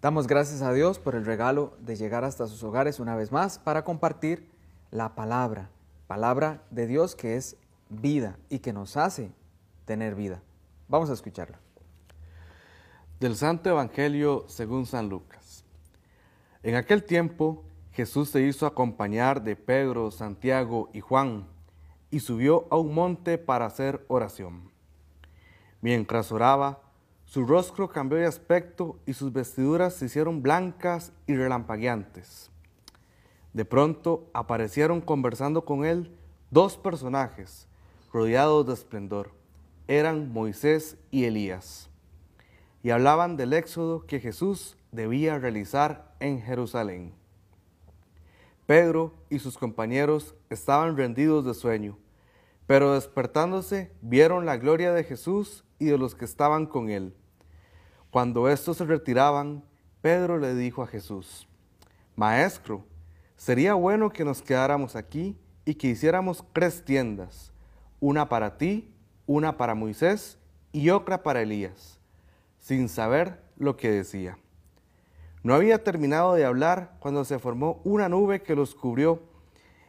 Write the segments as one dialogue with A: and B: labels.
A: Damos gracias a Dios por el regalo de llegar hasta sus hogares una vez más para compartir la palabra, palabra de Dios que es vida y que nos hace tener vida. Vamos a escucharla.
B: Del Santo Evangelio según San Lucas. En aquel tiempo Jesús se hizo acompañar de Pedro, Santiago y Juan y subió a un monte para hacer oración. Mientras oraba, su rostro cambió de aspecto y sus vestiduras se hicieron blancas y relampagueantes. De pronto aparecieron conversando con él dos personajes rodeados de esplendor. Eran Moisés y Elías. Y hablaban del éxodo que Jesús debía realizar en Jerusalén. Pedro y sus compañeros estaban rendidos de sueño, pero despertándose vieron la gloria de Jesús y de los que estaban con él cuando estos se retiraban, Pedro le dijo a Jesús, Maestro, sería bueno que nos quedáramos aquí y que hiciéramos tres tiendas, una para ti, una para Moisés y otra para Elías, sin saber lo que decía. No había terminado de hablar cuando se formó una nube que los cubrió,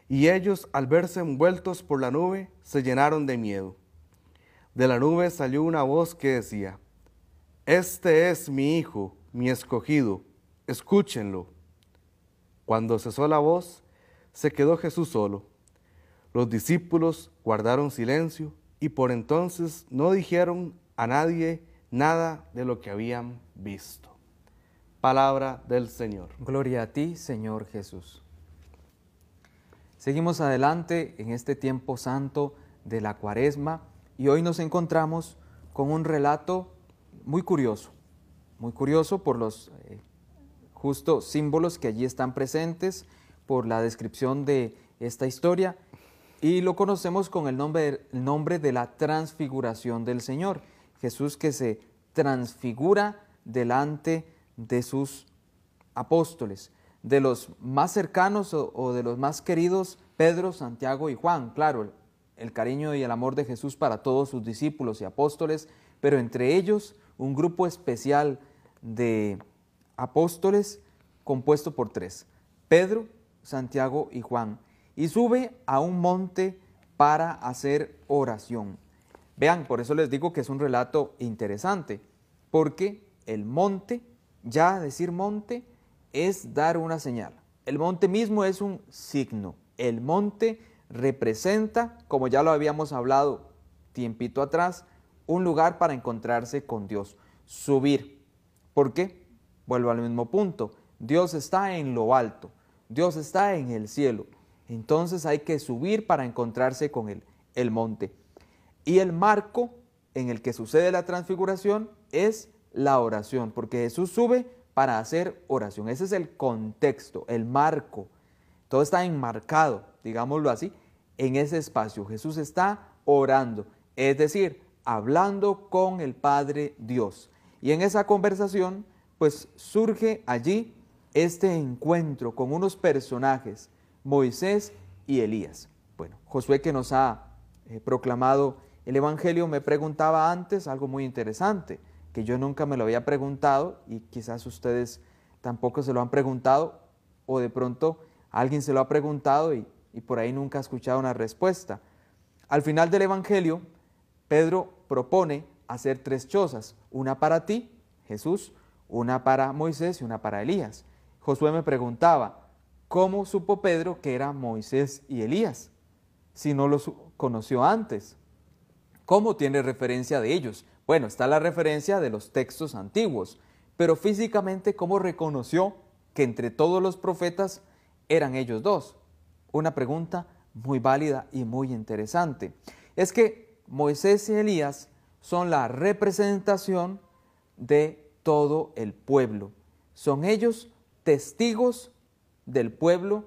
B: y ellos, al verse envueltos por la nube, se llenaron de miedo. De la nube salió una voz que decía, este es mi Hijo, mi escogido, escúchenlo. Cuando cesó la voz, se quedó Jesús solo. Los discípulos guardaron silencio y por entonces no dijeron a nadie nada de lo que habían visto. Palabra del Señor.
A: Gloria a ti, Señor Jesús. Seguimos adelante en este tiempo santo de la cuaresma y hoy nos encontramos con un relato muy curioso, muy curioso por los eh, justos símbolos que allí están presentes, por la descripción de esta historia, y lo conocemos con el nombre, el nombre de la transfiguración del Señor. Jesús que se transfigura delante de sus apóstoles, de los más cercanos o, de los más queridos, Pedro, Santiago y Juan. Claro, el cariño y el amor de Jesús para todos sus discípulos y apóstoles, pero entre ellos un grupo especial de apóstoles compuesto por tres, Pedro, Santiago y Juan, y sube a un monte para hacer oración. Vean, por eso les digo que es un relato interesante, porque el monte, ya decir monte, es dar una señal. El monte mismo es un signo. El monte representa, como ya lo habíamos hablado tiempito atrás, un lugar para encontrarse con Dios, subir. ¿Por qué? Vuelvo al mismo punto. Dios está en lo alto, Dios está en el cielo. Entonces hay que subir para encontrarse con Él, el monte. Y el marco en el que sucede la transfiguración es la oración, porque Jesús sube para hacer oración. Ese es el contexto, el marco. Todo está enmarcado, digámoslo así, en ese espacio. Jesús está orando, es decir, hablando con el Padre Dios. Y en esa conversación, pues surge allí este encuentro con unos personajes, Moisés y Elías. Bueno, Josué que nos ha eh, proclamado el Evangelio me preguntaba antes algo muy interesante, que yo nunca me lo había preguntado y quizás ustedes tampoco se lo han preguntado o de pronto alguien se lo ha preguntado y, y por ahí nunca ha escuchado una respuesta. Al final del Evangelio, Pedro propone hacer tres chozas, una para ti, Jesús, una para Moisés y una para Elías. Josué me preguntaba, ¿cómo supo Pedro que era Moisés y Elías si no los conoció antes? ¿Cómo tiene referencia de ellos? Bueno, está la referencia de los textos antiguos, pero físicamente, ¿cómo reconoció que entre todos los profetas eran ellos dos? Una pregunta muy válida y muy interesante. Es que Moisés y Elías son la representación de todo el pueblo. Son ellos testigos del pueblo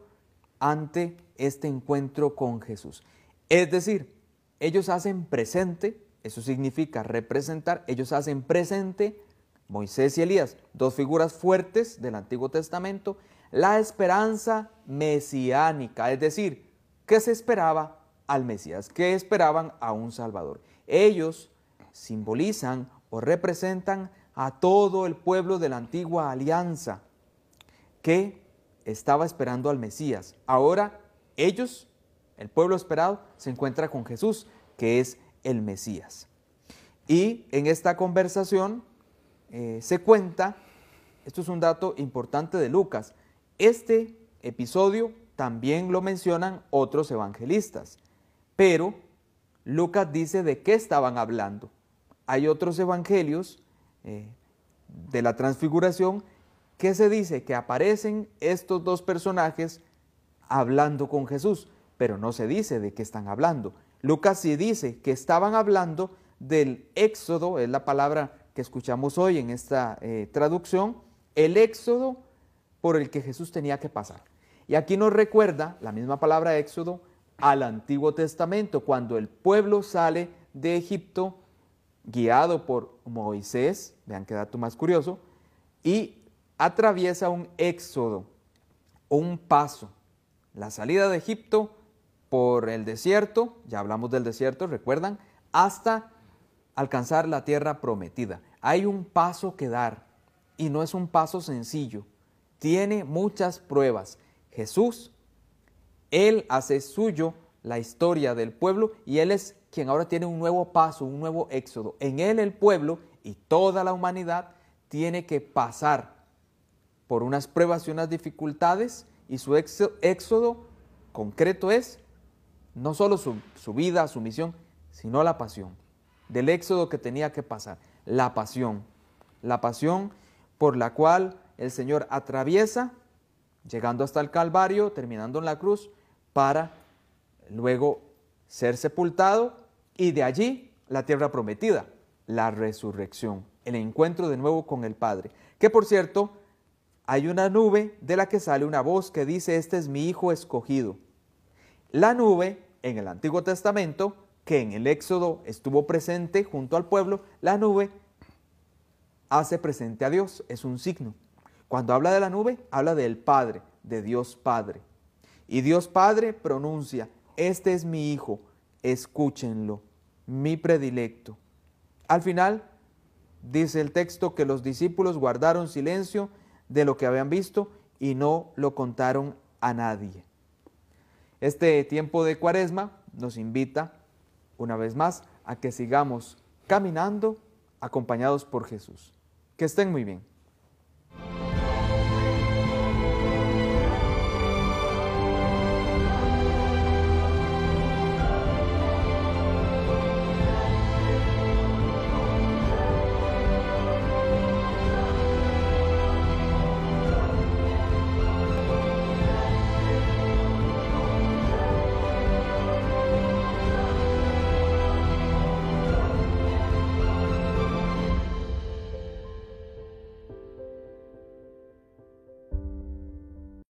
A: ante este encuentro con Jesús. Es decir, ellos hacen presente, eso significa representar, ellos hacen presente, Moisés y Elías, dos figuras fuertes del Antiguo Testamento, la esperanza mesiánica, es decir, ¿qué se esperaba al Mesías, que esperaban a un Salvador. Ellos simbolizan o representan a todo el pueblo de la antigua alianza que estaba esperando al Mesías. Ahora ellos, el pueblo esperado, se encuentra con Jesús, que es el Mesías. Y en esta conversación eh, se cuenta, esto es un dato importante de Lucas, este episodio también lo mencionan otros evangelistas, pero Lucas dice de qué estaban hablando. Hay otros evangelios eh, de la transfiguración que se dice que aparecen estos dos personajes hablando con Jesús, pero no se dice de qué están hablando. Lucas sí dice que estaban hablando del éxodo, es la palabra que escuchamos hoy en esta eh, traducción, el éxodo por el que Jesús tenía que pasar. Y aquí nos recuerda la misma palabra éxodo al Antiguo Testamento, cuando el pueblo sale de Egipto guiado por Moisés, vean qué dato más curioso, y atraviesa un éxodo, un paso, la salida de Egipto por el desierto, ya hablamos del desierto, recuerdan, hasta alcanzar la tierra prometida. Hay un paso que dar y no es un paso sencillo, tiene muchas pruebas. Jesús, Él hace suyo la historia del pueblo y Él es quien ahora tiene un nuevo paso, un nuevo éxodo. En Él el pueblo y toda la humanidad tiene que pasar por unas pruebas y unas dificultades y su éxodo concreto es no solo su, su vida, su misión, sino la pasión. Del éxodo que tenía que pasar, la pasión. La pasión por la cual el Señor atraviesa, llegando hasta el Calvario, terminando en la cruz, para luego ser sepultado y de allí la tierra prometida, la resurrección, el encuentro de nuevo con el Padre. Que por cierto, hay una nube de la que sale una voz que dice, este es mi Hijo escogido. La nube en el Antiguo Testamento, que en el Éxodo estuvo presente junto al pueblo, la nube hace presente a Dios, es un signo. Cuando habla de la nube, habla del Padre, de Dios Padre. Y Dios Padre pronuncia, este es mi Hijo, escúchenlo, mi predilecto. Al final, dice el texto que los discípulos guardaron silencio de lo que habían visto y no lo contaron a nadie. Este tiempo de cuaresma nos invita, una vez más, a que sigamos caminando acompañados por Jesús. Que estén muy bien.